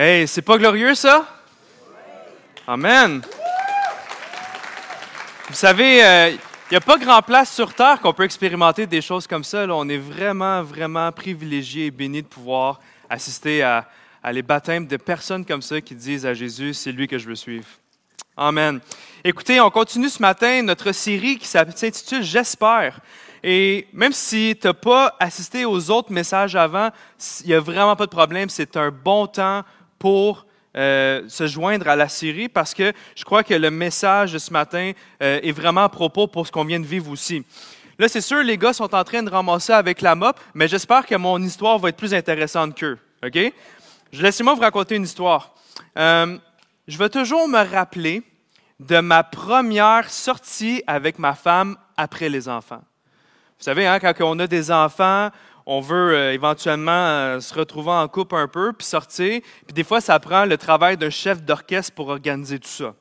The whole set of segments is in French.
Hey, c'est pas glorieux ça? Amen. Vous savez, euh, il n'y a pas grand place sur Terre qu'on peut expérimenter des choses comme ça. Là. On est vraiment, vraiment privilégiés et bénis de pouvoir assister à, à les baptêmes de personnes comme ça qui disent à Jésus, c'est lui que je veux suivre. Amen. Écoutez, on continue ce matin notre série qui s'intitule J'espère. Et même si tu n'as pas assisté aux autres messages avant, il n'y a vraiment pas de problème. C'est un bon temps pour euh, se joindre à la série parce que je crois que le message de ce matin euh, est vraiment à propos pour ce qu'on vient de vivre aussi. Là, c'est sûr, les gars sont en train de ramasser avec la mop, mais j'espère que mon histoire va être plus intéressante qu'eux. OK? Laissez-moi vous raconter une histoire. Euh, je vais toujours me rappeler de ma première sortie avec ma femme après les enfants. Vous savez, hein, quand on a des enfants, on veut euh, éventuellement euh, se retrouver en couple un peu, puis sortir. Puis des fois, ça prend le travail d'un chef d'orchestre pour organiser tout ça.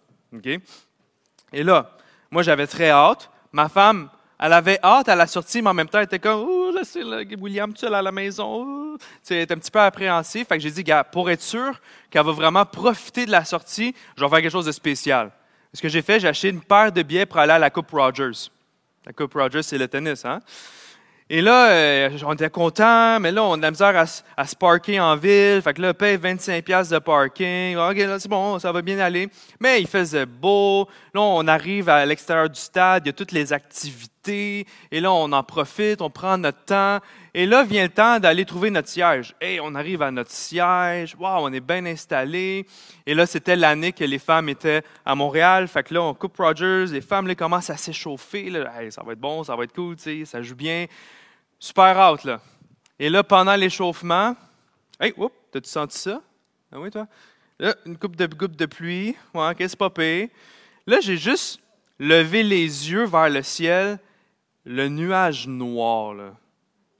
Et là, moi, j'avais très hâte. Ma femme, elle avait hâte à la sortie, mais en même temps, elle était comme, oh, laissez William seul à la maison. Elle était un petit peu appréhensive. Fait que j'ai dit, gars, pour être sûr qu'elle va vraiment profiter de la sortie, je vais faire quelque chose de spécial. Ce que j'ai fait, j'ai acheté une paire de billets pour aller à la Coupe Rogers. La Coupe Rogers, c'est le tennis, hein? Et là, euh, on était content, mais là, on a de la misère à, se parker en ville. Fait que là, paye 25 pièces de parking. OK, là, c'est bon, ça va bien aller. Mais il faisait beau. Là, on arrive à l'extérieur du stade, il y a toutes les activités. Et là, on en profite, on prend notre temps. Et là, vient le temps d'aller trouver notre siège. Et on arrive à notre siège. Wow, on est bien installé. Et là, c'était l'année que les femmes étaient à Montréal. Fait que là, on coupe Rogers. Les femmes, là, commencent à s'échauffer. Hey, ça va être bon, ça va être cool, tu sais, ça joue bien. Super out, là. Et là, pendant l'échauffement, hey, oups, t'as-tu senti ça? Ah oui, toi? Là, une coupe de, coupe de pluie. Ouais, qu'est-ce pas pire. Là, j'ai juste levé les yeux vers le ciel, le nuage noir, là.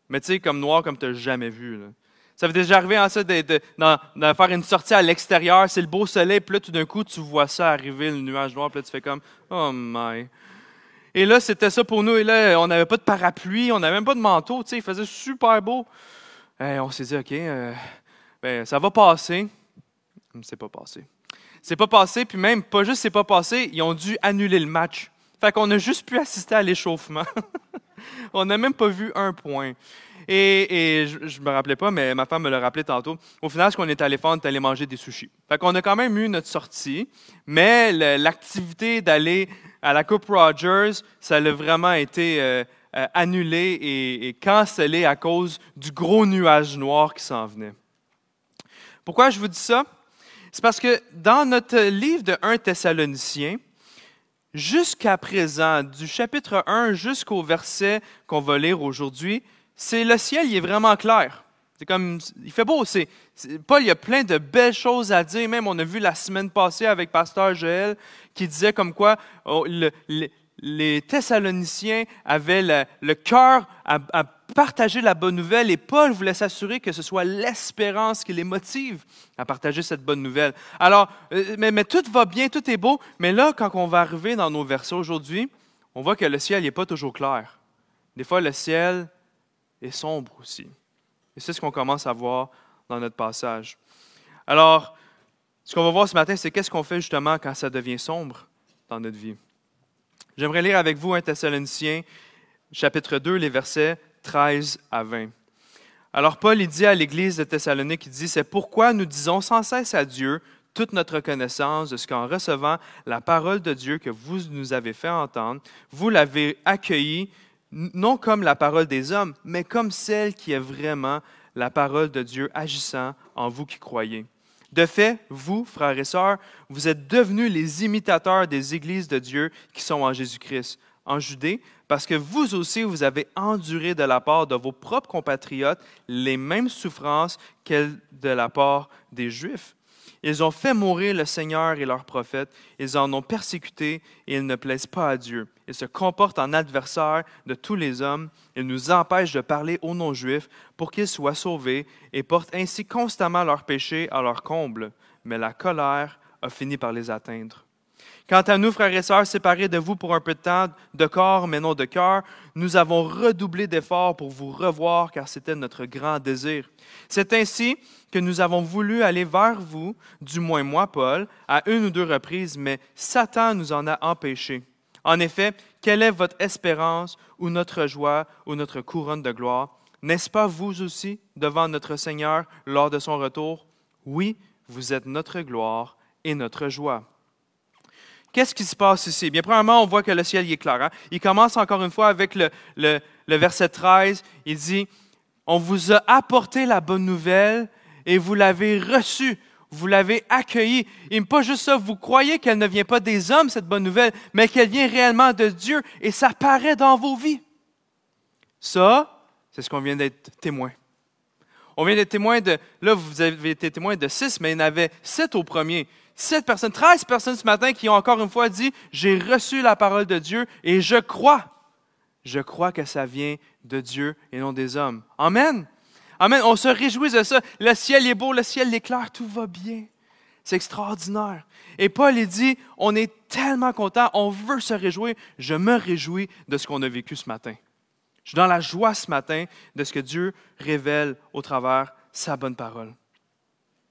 Mais tu sais, comme noir comme tu n'as jamais vu. Ça veut déjà arriver en ça de, faire une sortie à l'extérieur, c'est le beau soleil, puis là, tout d'un coup, tu vois ça arriver, le nuage noir, puis là, tu fais comme, oh my. Et là, c'était ça pour nous. Et là, on n'avait pas de parapluie, on n'avait même pas de manteau. Tu sais, il faisait super beau. On s'est dit, OK, euh, ben, ça va passer. C'est pas passé. C'est pas passé, puis même, pas juste c'est pas passé, ils ont dû annuler le match. Fait qu'on a juste pu assister à l'échauffement. on n'a même pas vu un point. Et, et je, me rappelais pas, mais ma femme me l'a rappelé tantôt. Au final, ce qu'on est allé faire, on est allé manger des sushis. Fait qu'on a quand même eu notre sortie, mais l'activité d'aller à la Coupe Rogers, ça a vraiment été euh, euh, annulé et, cancellé à cause du gros nuage noir qui s'en venait. Pourquoi je vous dis ça? C'est parce que dans notre livre de 1 Thessaloniciens, jusqu'à présent, du chapitre 1 jusqu'au verset qu'on va lire aujourd'hui, c'est le ciel, il est vraiment clair. C'est comme, il fait beau. C'est, Paul, il y a plein de belles choses à dire. Même, on a vu la semaine passée avec Pasteur Joël qui disait comme quoi oh, les Thessaloniciens avaient le, cœur à, partager la bonne nouvelle et Paul voulait s'assurer que ce soit l'espérance qui les motive à partager cette bonne nouvelle. Alors, euh, mais, mais, tout va bien, tout est beau, mais là, quand on va arriver dans nos versets aujourd'hui, on voit que le ciel n'est pas toujours clair. Des fois, le ciel est sombre aussi. Et c'est ce qu'on commence à voir dans notre passage. Alors, ce qu'on va voir ce matin, c'est qu'est-ce qu'on fait justement quand ça devient sombre dans notre vie? J'aimerais lire avec vous un Thessaloniciens, chapitre 2, les versets 13 à 20. Alors Paul il dit à l'église de Thessalonique, il dit, c'est pourquoi nous disons sans cesse à Dieu toute notre reconnaissance de ce qu'en recevant la parole de Dieu que vous nous avez fait entendre, vous l'avez accueillie non comme la parole des hommes, mais comme celle qui est vraiment la parole de Dieu agissant en vous qui croyez. De fait, vous, frères et sœurs, vous êtes devenus les imitateurs des églises de Dieu qui sont en Jésus-Christ, en Judée, parce que vous aussi, vous avez enduré de la part de vos propres compatriotes les mêmes souffrances qu'elles de la part des Juifs. Ils ont fait mourir le Seigneur et leurs prophètes. Ils en ont persécuté et ils ne plaisent pas à Dieu. Ils se comportent en adversaires de tous les hommes. Ils nous empêchent de parler aux non-juifs pour qu'ils soient sauvés et portent ainsi constamment leurs péchés à leur comble. Mais la colère a fini par les atteindre. Quant à nous, frères et sœurs, séparés de vous pour un peu de temps, de corps mais non de cœur, nous avons redoublé d'efforts pour vous revoir, car c'était notre grand désir. C'est ainsi que nous avons voulu aller vers vous, du moins moi, Paul, à une ou deux reprises, mais Satan nous en a empêchés. En effet, quelle est votre espérance ou notre joie ou notre couronne de gloire? N'est-ce pas vous aussi devant notre Seigneur lors de son retour? Oui, vous êtes notre gloire et notre joie. Qu'est-ce qui se passe ici? Bien, premièrement, on voit que le ciel est clair. Hein? Il commence encore une fois avec le, le, verset 13. Il dit, on vous a apporté la bonne nouvelle et vous l'avez reçue. Vous l'avez accueillie. Et pas juste ça, vous croyez qu'elle ne vient pas des hommes, cette bonne nouvelle, mais qu'elle vient réellement de Dieu et ça paraît dans vos vies. Ça, c'est ce qu'on vient d'être témoin. On vient d'être témoin de, là, vous avez été témoin de six, mais il y en avait sept au premier. Sept personnes, treize personnes ce matin qui ont encore une fois dit, j'ai reçu la parole de Dieu et je crois. Je crois que ça vient de Dieu et non des hommes. Amen. Amen. On se réjouit de ça. Le ciel est beau, le ciel est clair, tout va bien. C'est extraordinaire. Et Paul, dit, on est tellement content, on veut se réjouir. Je me réjouis de ce qu'on a vécu ce matin. Je suis dans la joie ce matin de ce que Dieu révèle au travers sa bonne parole.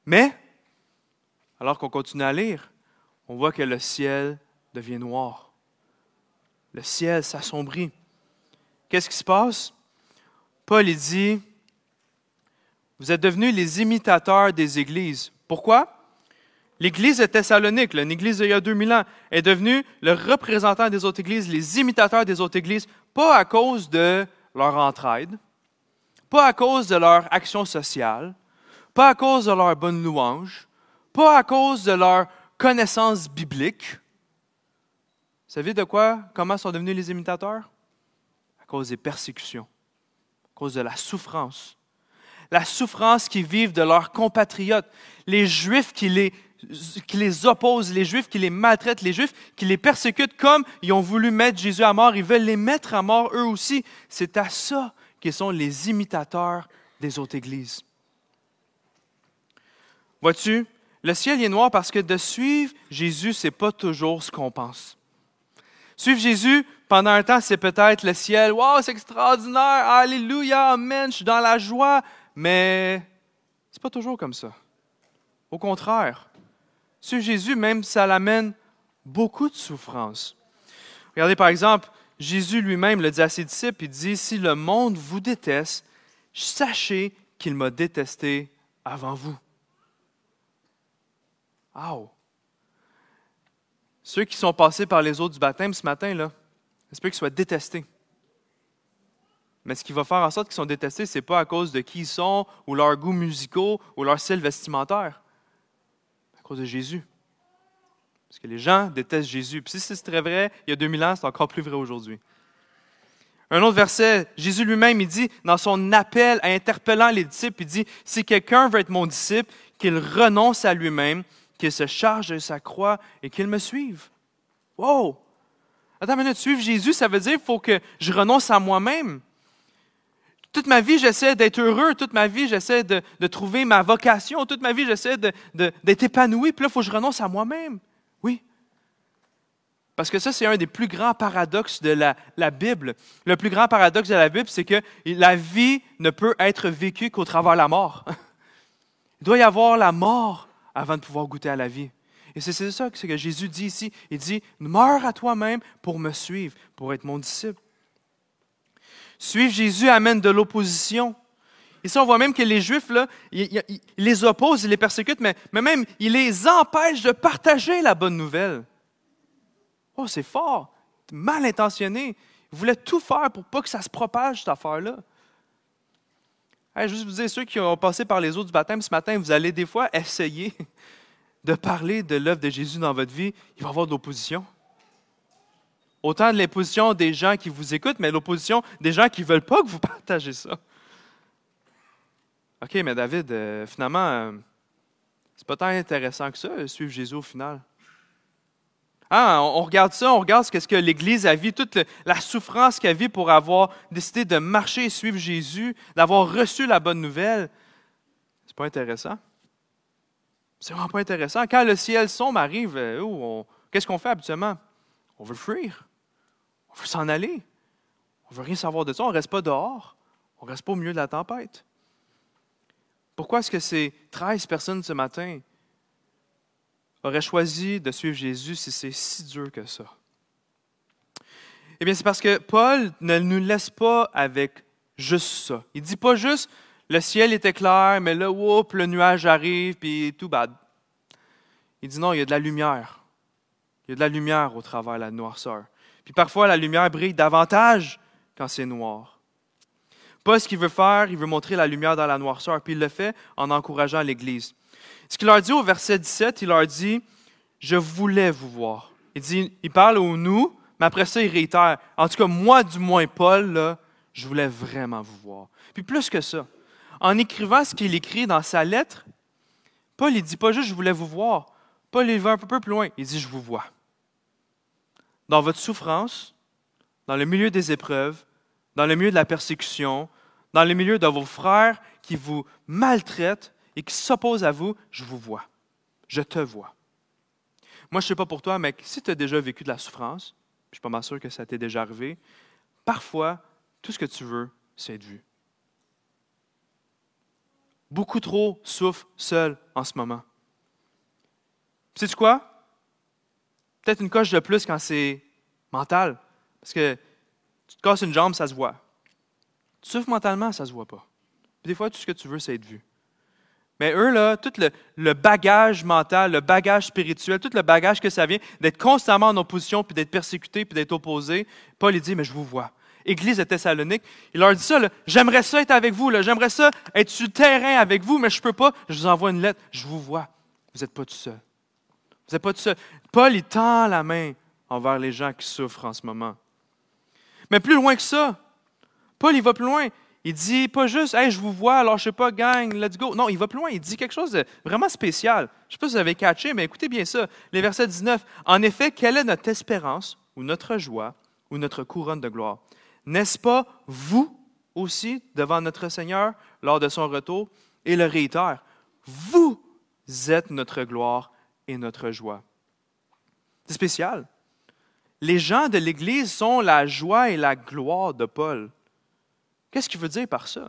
Mais, alors qu'on continue à lire, on voit que le ciel devient noir. Le ciel s'assombrit. Qu'est-ce qui se passe? Paul dit, vous êtes devenus les imitateurs des églises. Pourquoi? L'Église de Thessalonique, une église d'il y a 2000 ans, est devenue le représentant des autres églises, les imitateurs des autres églises, pas à cause de leur entraide, pas à cause de leur action sociale, pas à cause de leur bonne louange, pas à cause de leur connaissance biblique. Vous savez de quoi, comment sont devenus les imitateurs? À cause des persécutions, à cause de la souffrance. La souffrance qu'ils vivent de leurs compatriotes, les Juifs qui les, qui les opposent, les Juifs qui les maltraitent, les Juifs qui les persécutent comme ils ont voulu mettre Jésus à mort, ils veulent les mettre à mort eux aussi. C'est à ça qu'ils sont les imitateurs des autres églises. Vois-tu, le ciel est noir parce que de suivre Jésus, ce n'est pas toujours ce qu'on pense. Suivre Jésus pendant un temps, c'est peut-être le ciel. Wow, c'est extraordinaire. Alléluia, Amen, je suis dans la joie. Mais ce n'est pas toujours comme ça. Au contraire, suivre Jésus, même, ça l'amène beaucoup de souffrance. Regardez par exemple, Jésus lui-même le dit à ses disciples, il dit, si le monde vous déteste, sachez qu'il m'a détesté avant vous. Wow! Ceux qui sont passés par les eaux du baptême ce matin, là, j'espère qu'ils soient détestés. Mais ce qui va faire en sorte qu'ils sont détestés, ce n'est pas à cause de qui ils sont, ou leurs goûts musicaux, ou leur style vestimentaire. à cause de Jésus. Parce que les gens détestent Jésus. Puis si c'est très vrai il y a 2000 ans, c'est encore plus vrai aujourd'hui. Un autre verset, Jésus lui-même, il dit, dans son appel à interpellant les disciples, il dit, si quelqu'un veut être mon disciple, qu'il renonce à lui-même, qu'il se charge de sa croix et qu'il me suive. Wow! Attends une minute, suivre Jésus, ça veut dire qu'il faut que je renonce à moi-même. Toute ma vie, j'essaie d'être heureux. Toute ma vie, j'essaie de, trouver ma vocation. Toute ma vie, j'essaie d'être épanoui. Puis là, il faut que je renonce à moi-même. Oui. Parce que ça, c'est un des plus grands paradoxes de la, Bible. Le plus grand paradoxe de la Bible, c'est que la vie ne peut être vécue qu'au travers la mort. Il doit y avoir la mort avant de pouvoir goûter à la vie. Et c'est ça que Jésus dit ici. Il dit, meurs à toi-même pour me suivre, pour être mon disciple. Suivre Jésus amène de l'opposition. Ici, on voit même que les Juifs, là, ils, les opposent, ils les persécutent, mais, même, ils les empêchent de partager la bonne nouvelle. Oh, c'est fort, mal intentionné. Ils voulaient tout faire pour pas que ça se propage, cette affaire-là. Je juste vous dire, ceux qui ont passé par les eaux du baptême ce matin, vous allez des fois essayer de parler de l'œuvre de Jésus dans votre vie, il va y avoir de l'opposition. Autant de l'opposition des gens qui vous écoutent, mais l'opposition des gens qui ne veulent pas que vous partagez ça. OK, mais David, euh, finalement, euh, c'est pas tant intéressant que ça, suivre Jésus au final. Ah, on regarde ça, on regarde ce que l'Église a vu, toute la souffrance qu'elle a vit pour avoir décidé de marcher et suivre Jésus, d'avoir reçu la bonne nouvelle. C'est pas intéressant. C'est vraiment pas intéressant. Quand le ciel sombre arrive, euh, on, Qu'est-ce qu'on fait habituellement? On veut fuir. On veut s'en aller. On veut rien savoir de ça. On ne reste pas dehors. On ne reste pas au milieu de la tempête. Pourquoi est-ce que ces 13 personnes ce matin auraient choisi de suivre Jésus si c'est si dur que ça? Eh bien, c'est parce que Paul ne nous laisse pas avec juste ça. Il ne dit pas juste le ciel était clair, mais là, whoop, le nuage arrive, puis tout bad. Il dit non, il y a de la lumière. Il y a de la lumière au travers de la noirceur. Puis parfois, la lumière brille davantage quand c'est noir. Pas ce qu'il veut faire, il veut montrer la lumière dans la noirceur, puis il le fait en encourageant l'Église. Ce qu'il leur dit au verset 17, il leur dit, je voulais vous voir. Il dit, il parle au nous, mais après ça, il réitère. En tout cas, moi, du moins, Paul, là, je voulais vraiment vous voir. Puis plus que ça, en écrivant ce qu'il écrit dans sa lettre, Paul ne dit pas juste je voulais vous voir. Paul il va un peu plus loin. Il dit je vous vois. Dans votre souffrance, dans le milieu des épreuves, dans le milieu de la persécution, dans le milieu de vos frères qui vous maltraitent et qui s'opposent à vous, je vous vois. Je te vois. Moi, je ne sais pas pour toi, mais si tu as déjà vécu de la souffrance, je ne suis pas mal sûr que ça t'est déjà arrivé, parfois, tout ce que tu veux, c'est être vu. Beaucoup trop souffrent seuls en ce moment. Sais-tu quoi? Peut-être une coche de plus quand c'est mental. Parce que tu te casses une jambe, ça se voit. Tu souffres mentalement, ça se voit pas. des fois, tout ce que tu veux, c'est être vu. Mais eux, là, tout le, bagage mental, le bagage spirituel, tout le bagage que ça vient d'être constamment en opposition, puis d'être persécuté, puis d'être opposé, Paul dit, mais je vous vois. Église de Thessalonique, il leur dit ça, j'aimerais ça être avec vous, j'aimerais ça être sur le terrain avec vous, mais je ne peux pas, je vous envoie une lettre, je vous vois. Vous n'êtes pas tout seul. Vous n'êtes pas tout. Paul, il tend la main envers les gens qui souffrent en ce moment. Mais plus loin que ça, Paul, il va plus loin. Il dit pas juste, hey, je vous vois, alors je sais pas, gang, let's go. Non, il va plus loin. Il dit quelque chose de vraiment spécial. Je ne sais pas si vous avez catché, mais écoutez bien ça. Les versets 19. En effet, quelle est notre espérance ou notre joie ou notre couronne de gloire? N'est-ce pas vous aussi devant notre Seigneur lors de son retour? Et le réitère, vous êtes notre gloire et notre joie. C'est spécial. Les gens de l'Église sont la joie et la gloire de Paul. Qu'est-ce qu'il veut dire par ça?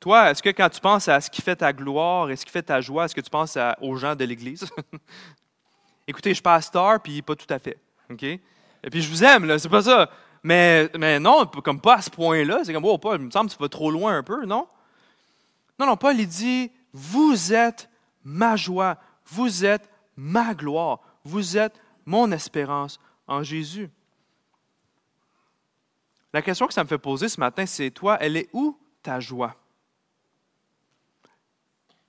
Toi, est-ce que quand tu penses à ce qui fait ta gloire et ce qui fait ta joie, est-ce que tu penses aux gens de l'Église? Écoutez, je suis pasteur, puis pas tout à fait. OK? Et puis je vous aime, là, c'est pas ça. Mais, mais non, comme pas à ce point-là. C'est comme, oh, Paul, il me semble que tu vas trop loin un peu, non? Non, non, Paul, il dit, vous êtes ma joie, vous êtes ma gloire, vous êtes mon espérance en Jésus. La question que ça me fait poser ce matin, c'est toi, elle est où ta joie?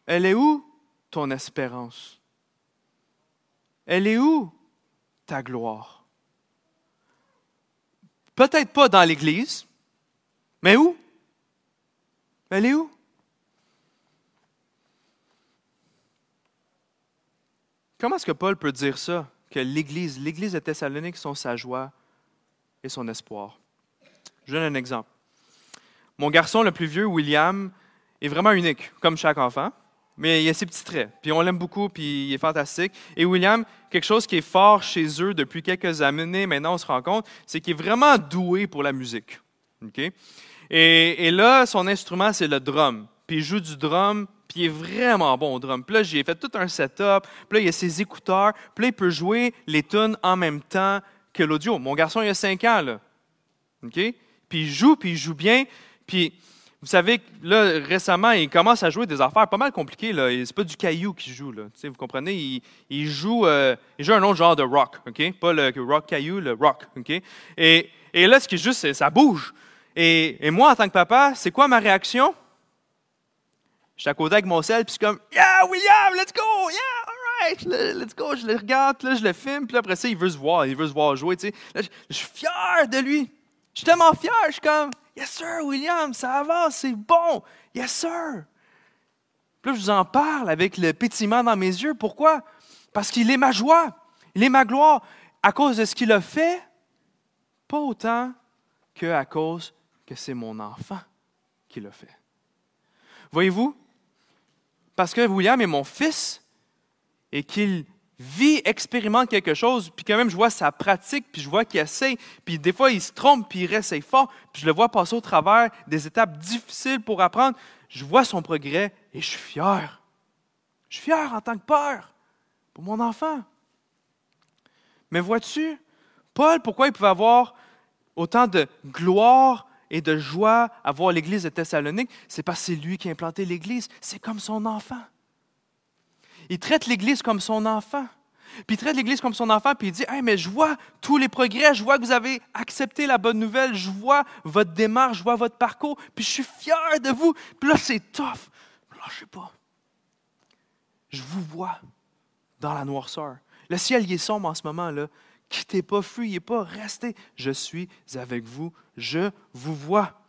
Elle est où ton espérance? Elle est où ta gloire? Peut-être pas dans l'Église, mais où? Elle est où? Comment est-ce que Paul peut dire ça? Que l'Église, l'Église de Thessalonique sont sa joie et son espoir? Je donne un exemple. Mon garçon le plus vieux, William, est vraiment unique, comme chaque enfant, mais il a ses petits traits. Puis on l'aime beaucoup, puis il est fantastique. Et William, quelque chose qui est fort chez eux depuis quelques années, maintenant on se rend compte, c'est qu'il est vraiment doué pour la musique. Et, et là, son instrument, c'est le drum. Puis il joue du drum, puis il est vraiment bon au drum. Puis là, j'ai fait tout un setup. Puis là, il a ses écouteurs. Puis là, il peut jouer les tunes en même temps que l'audio. Mon garçon, il a 5 ans, là. OK? puis il joue, puis il joue bien. Puis, vous savez, là, récemment, il commence à jouer des affaires pas mal compliquées. Là. C'est pas du caillou qu'il joue. Là. vous comprenez? Il, joue, euh, il joue un autre genre de rock. OK? Pas le rock caillou, le rock. OK? Et, et là, ce qui est juste, c'est ça bouge. Et, et moi, en tant que papa, c'est quoi ma réaction? Je suis à côté avec mon sel, puis je suis comme Yeah, William, let's go! Yeah, all right, let's go. Je le regarde, là, je le filme, puis après ça, il veut se voir, il veut se voir jouer. Tu sais. Là, je suis fier de lui. Je suis tellement fier, je suis comme, Yes, sir, William, ça avance, c'est bon. Yes, sir. Puis là, je vous en parle avec le pétillement dans mes yeux. Pourquoi? Parce qu'il est ma joie, il est ma gloire. À cause de ce qu'il a fait, pas autant qu'à cause que c'est mon enfant qui l'a fait. Voyez-vous? Parce que William est mon fils et qu'il vit, expérimente quelque chose, puis quand même je vois sa pratique, puis je vois qu'il essaye, puis des fois il se trompe, puis il réessaye fort, puis je le vois passer au travers des étapes difficiles pour apprendre, je vois son progrès et je suis fier. Je suis fier en tant que père pour mon enfant. Mais vois-tu, Paul, pourquoi il pouvait avoir autant de gloire et de joie à voir l'Église de Thessalonique? C'est parce que c'est lui qui a implanté l'Église. C'est comme son enfant. Il traite l'Église comme son enfant. Puis il traite l'Église comme son enfant, puis il dit, hey, mais je vois tous les progrès, je vois que vous avez accepté la bonne nouvelle, je vois votre démarche, je vois votre parcours, puis je suis fier de vous. Puis là, c'est tough. sais pas. Je vous vois dans la noirceur. Le ciel est sombre en ce moment, là. Quittez pas, fuyez pas, restez. Je suis avec vous, je vous vois.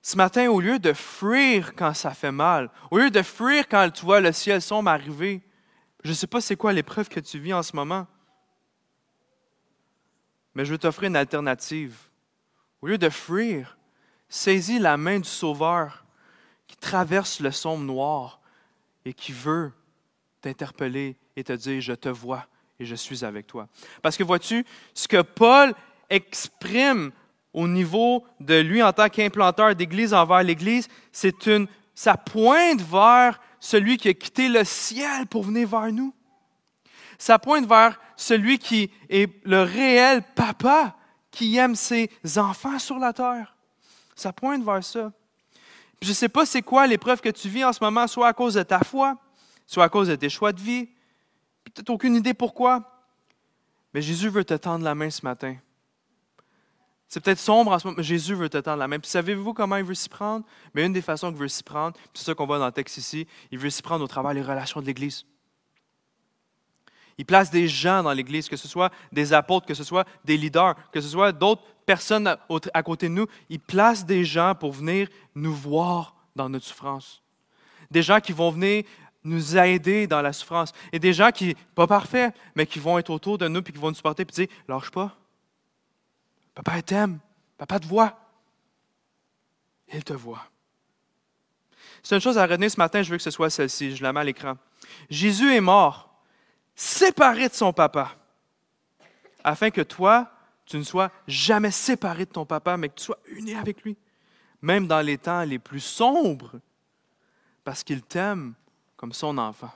Ce matin, au lieu de fuir quand ça fait mal, au lieu de fuir quand tu vois le ciel sombre arriver, je ne sais pas c'est quoi l'épreuve que tu vis en ce moment, mais je veux t'offrir une alternative. Au lieu de fuir, saisis la main du Sauveur qui traverse le sombre noir et qui veut t'interpeller et te dire, je te vois et je suis avec toi. Parce que vois-tu, ce que Paul exprime au niveau de lui en tant qu'implanteur d'Église envers l'Église, c'est une, ça pointe vers celui qui a quitté le ciel pour venir vers nous. Ça pointe vers celui qui est le réel papa qui aime ses enfants sur la terre. Ça pointe vers ça. je ne sais pas c'est quoi l'épreuve que tu vis en ce moment, soit à cause de ta foi, soit à cause de tes choix de vie. Peut-être aucune idée pourquoi. Mais Jésus veut te tendre la main ce matin. C'est peut-être sombre en ce moment, mais Jésus veut te tendre la main. Puis savez-vous comment il veut s'y prendre? Mais une des façons qu'il veut s'y prendre, c'est ça qu'on voit dans le texte ici, il veut s'y prendre au travers des relations de l'Église. Il place des gens dans l'Église, que ce soit des apôtres, que ce soit des leaders, que ce soit d'autres personnes à côté de nous. Il place des gens pour venir nous voir dans notre souffrance. Des gens qui vont venir nous aider dans la souffrance. Et des gens qui, pas parfaits, mais qui vont être autour de nous et qui vont nous supporter et dire Lâche pas, Papa t'aime. Papa te voit. Il te voit. C'est une chose à retenir ce matin, je veux que ce soit celle-ci, je la mets à l'écran. Jésus est mort, séparé de son papa, afin que toi, tu ne sois jamais séparé de ton papa, mais que tu sois uni avec lui, même dans les temps les plus sombres, parce qu'il t'aime son enfant.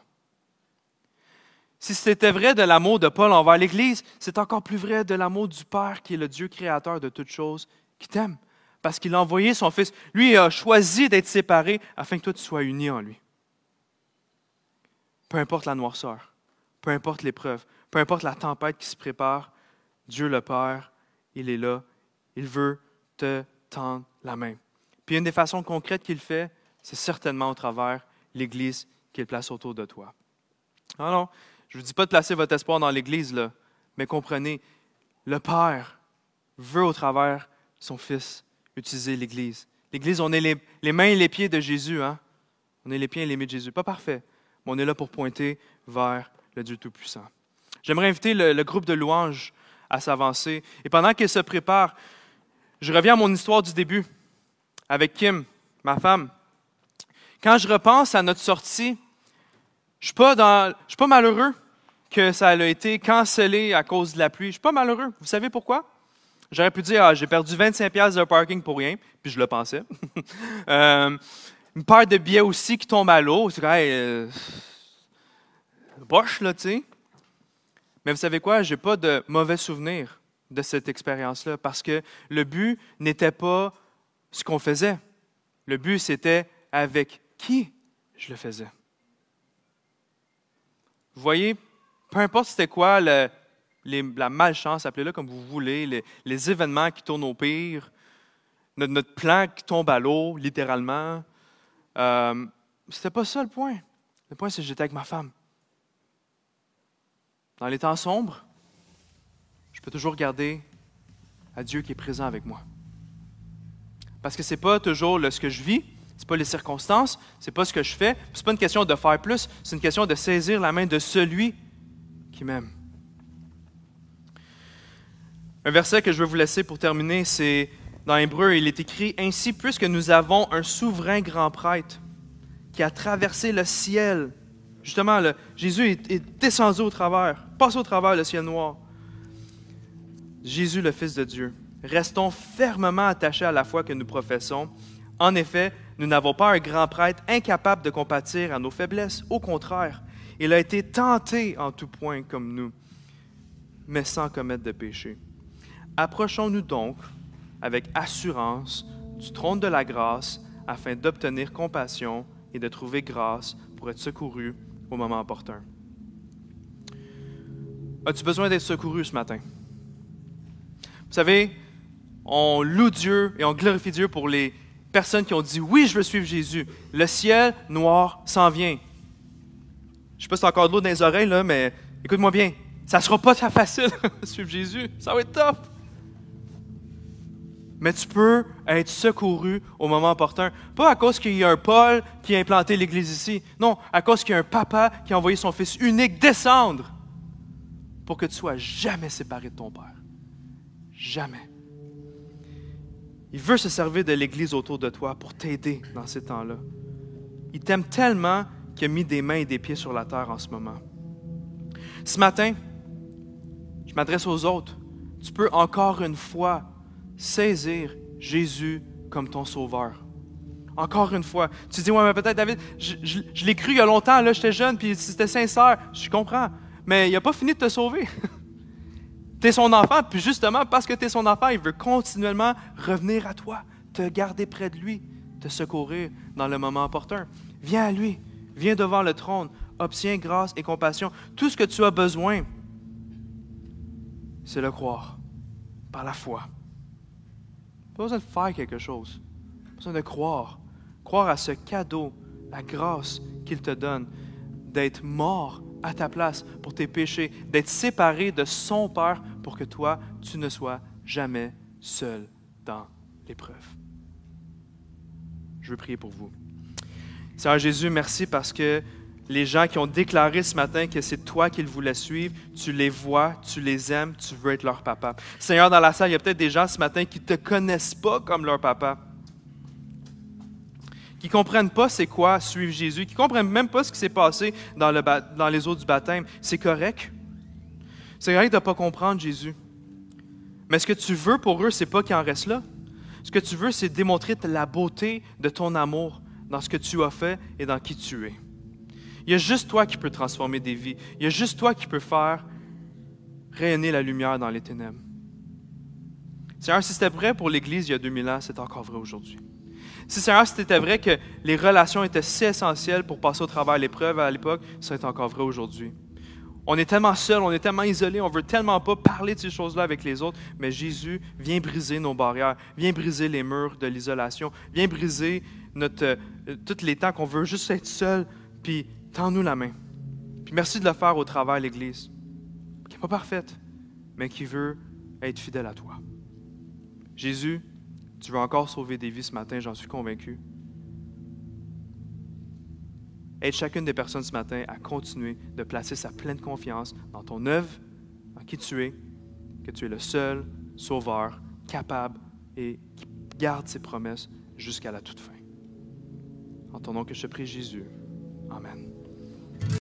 Si c'était vrai de l'amour de Paul envers l'Église, c'est encore plus vrai de l'amour du Père qui est le Dieu créateur de toutes choses, qui t'aime, parce qu'il a envoyé son Fils. Lui a choisi d'être séparé afin que toi tu sois uni en lui. Peu importe la noirceur, peu importe l'épreuve, peu importe la tempête qui se prépare, Dieu le Père, il est là, il veut te tendre la main. Puis une des façons concrètes qu'il fait, c'est certainement au travers l'Église qu'il place autour de toi. Alors, je ne vous dis pas de placer votre espoir dans l'Église, là, mais comprenez, le Père veut au travers son Fils utiliser l'Église. L'Église, on est les, mains et les pieds de Jésus. Hein? On est les pieds et les mains de Jésus. Pas parfait, mais on est là pour pointer vers le Dieu Tout-Puissant. J'aimerais inviter le, le, groupe de louanges à s'avancer. Et pendant qu'ils se préparent, je reviens à mon histoire du début avec Kim, ma femme. Quand je repense à notre sortie je je suis pas malheureux que ça a été cancellé à cause de la pluie. Je suis pas malheureux. Vous savez pourquoi? J'aurais pu dire, ah, j'ai perdu 25 pièces de parking pour rien, puis je le pensais. euh, une paire de billets aussi qui tombe à l'eau. C'est même euh, boche, là, tu sais. Mais vous savez quoi? J'ai pas de mauvais souvenirs de cette expérience-là parce que le but n'était pas ce qu'on faisait. Le but, c'était avec qui je le faisais. Vous voyez, peu importe c'était quoi la malchance, appelez-le comme vous voulez, les, événements qui tournent au pire, notre, plan qui tombe à l'eau, littéralement, euh, c'était pas ça le point. Le point, c'est que j'étais avec ma femme. Dans les temps sombres, je peux toujours regarder à Dieu qui est présent avec moi. Parce que ce n'est pas toujours ce que je vis, ce pas les circonstances, c'est pas ce que je fais, c'est pas une question de faire plus, c'est une question de saisir la main de celui qui m'aime. Un verset que je veux vous laisser pour terminer, c'est dans Hébreu, il est écrit Ainsi, puisque nous avons un souverain grand prêtre qui a traversé le ciel. Justement, Jésus est, est descendu au travers, passé au travers le ciel noir. Jésus, le Fils de Dieu. Restons fermement attachés à la foi que nous professons. En effet, nous n'avons pas un grand prêtre incapable de compatir à nos faiblesses. Au contraire, il a été tenté en tout point comme nous, mais sans commettre de péché. Approchons-nous donc avec assurance du trône de la grâce afin d'obtenir compassion et de trouver grâce pour être secouru au moment opportun. As-tu besoin d'être secouru ce matin? Vous savez, on loue Dieu et on glorifie Dieu pour les personnes qui ont dit oui, je veux suivre Jésus. Le ciel noir s'en vient. Je sais pas si c'est encore de l'eau dans les oreilles, mais écoute-moi bien. Ça sera pas très facile suivre Jésus. Ça va être top. Mais tu peux être secouru au moment opportun. Pas à cause qu'il y a un Paul qui a implanté l'Église ici. Non, à cause qu'il y a un papa qui a envoyé son fils unique descendre pour que tu sois jamais séparé de ton Père. Jamais. Il veut se servir de l'Église autour de toi pour t'aider dans ces temps-là. Il t'aime tellement qu'il a mis des mains et des pieds sur la terre en ce moment. Ce matin, je m'adresse aux autres. Tu peux encore une fois saisir Jésus comme ton sauveur. Encore une fois. Tu dis, ouais, mais peut-être, David, je, l'ai cru il y a longtemps, là, j'étais jeune, puis c'était sincère. Je comprends. Mais il n'a pas fini de te sauver. Tu es son enfant, puis justement, parce que tu es son enfant, il veut continuellement revenir à toi, te garder près de lui, te secourir dans le moment opportun. Viens à lui, viens devant le trône, obtiens grâce et compassion. Tout ce que tu as besoin, c'est le croire, par la foi. Pas besoin de faire quelque chose, pas besoin de croire. Croire à ce cadeau, la grâce qu'il te donne, d'être mort à ta place pour tes péchés, d'être séparé de son Père pour que toi, tu ne sois jamais seul dans l'épreuve. Je veux prier pour vous. Seigneur Jésus, merci parce que les gens qui ont déclaré ce matin que c'est toi qu'ils voulaient suivre, tu les vois, tu les aimes, tu veux être leur papa. Seigneur, dans la salle, il y a peut-être des gens ce matin qui ne te connaissent pas comme leur papa qui ne comprennent pas c'est quoi suivre Jésus, qui ne comprennent même pas ce qui s'est passé dans, le, dans les eaux du baptême. C'est correct. C'est correct de ne pas comprendre Jésus. Mais ce que tu veux pour eux, c'est pas qu'ils en restent là. Ce que tu veux, c'est démontrer la beauté de ton amour dans ce que tu as fait et dans qui tu es. Il y a juste toi qui peux transformer des vies. Il y a juste toi qui peux faire rayonner la lumière dans les ténèbres. Seigneur, si c'était vrai pour l'Église il y a 2000 ans, c'est encore vrai aujourd'hui. Si Seigneur, c'était vrai que les relations étaient si essentielles pour passer au travers l'épreuve à l'époque, ça est encore vrai aujourd'hui. On est tellement seul, on est tellement isolé, on veut tellement pas parler de ces choses-là avec les autres, mais Jésus vient briser nos barrières, vient briser les murs de l'isolation, vient briser notre, euh, tous les temps qu'on veut juste être seul, puis tends-nous la main. Puis merci de le faire au travers l'Église, qui n'est pas parfaite, mais qui veut être fidèle à toi. Jésus, tu veux encore sauver des vies ce matin, j'en suis convaincu. Aide chacune des personnes ce matin à continuer de placer sa pleine confiance dans ton œuvre, en qui tu es, que tu es le seul sauveur capable et qui garde ses promesses jusqu'à la toute fin. En ton nom que je te prie, Jésus. Amen.